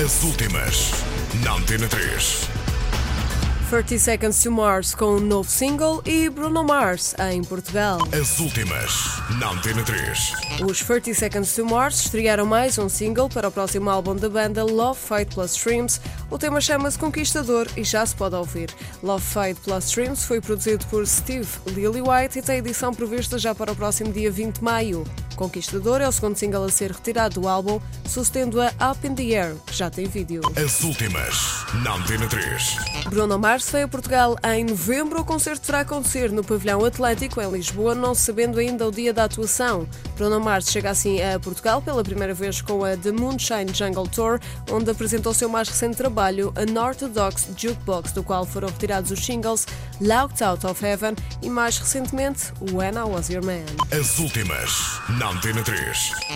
As últimas, na Antena 3. 30 Seconds to Mars com um novo single e Bruno Mars em Portugal. As últimas, na Antena 3. Os 30 Seconds to Mars estrearam mais um single para o próximo álbum da banda Love Fight Plus Streams. O tema chama-se Conquistador e já se pode ouvir. Love Fight Plus Streams foi produzido por Steve Lillywhite e tem edição prevista já para o próximo dia 20 de maio. Conquistador é o segundo single a ser retirado do álbum, sucedendo a Up in the Air, que já tem vídeo. As últimas, na Antena 3. Bruno Mars veio a Portugal em novembro. O concerto terá acontecer no Pavilhão Atlântico, em Lisboa, não sabendo ainda o dia da atuação. Bruno Mars chega assim a Portugal pela primeira vez com a The Moonshine Jungle Tour, onde apresentou o seu mais recente trabalho, a Orthodox Jukebox, do qual foram retirados os singles Locked Out of Heaven e, mais recentemente, When I Was Your Man. As últimas, na Antena 3.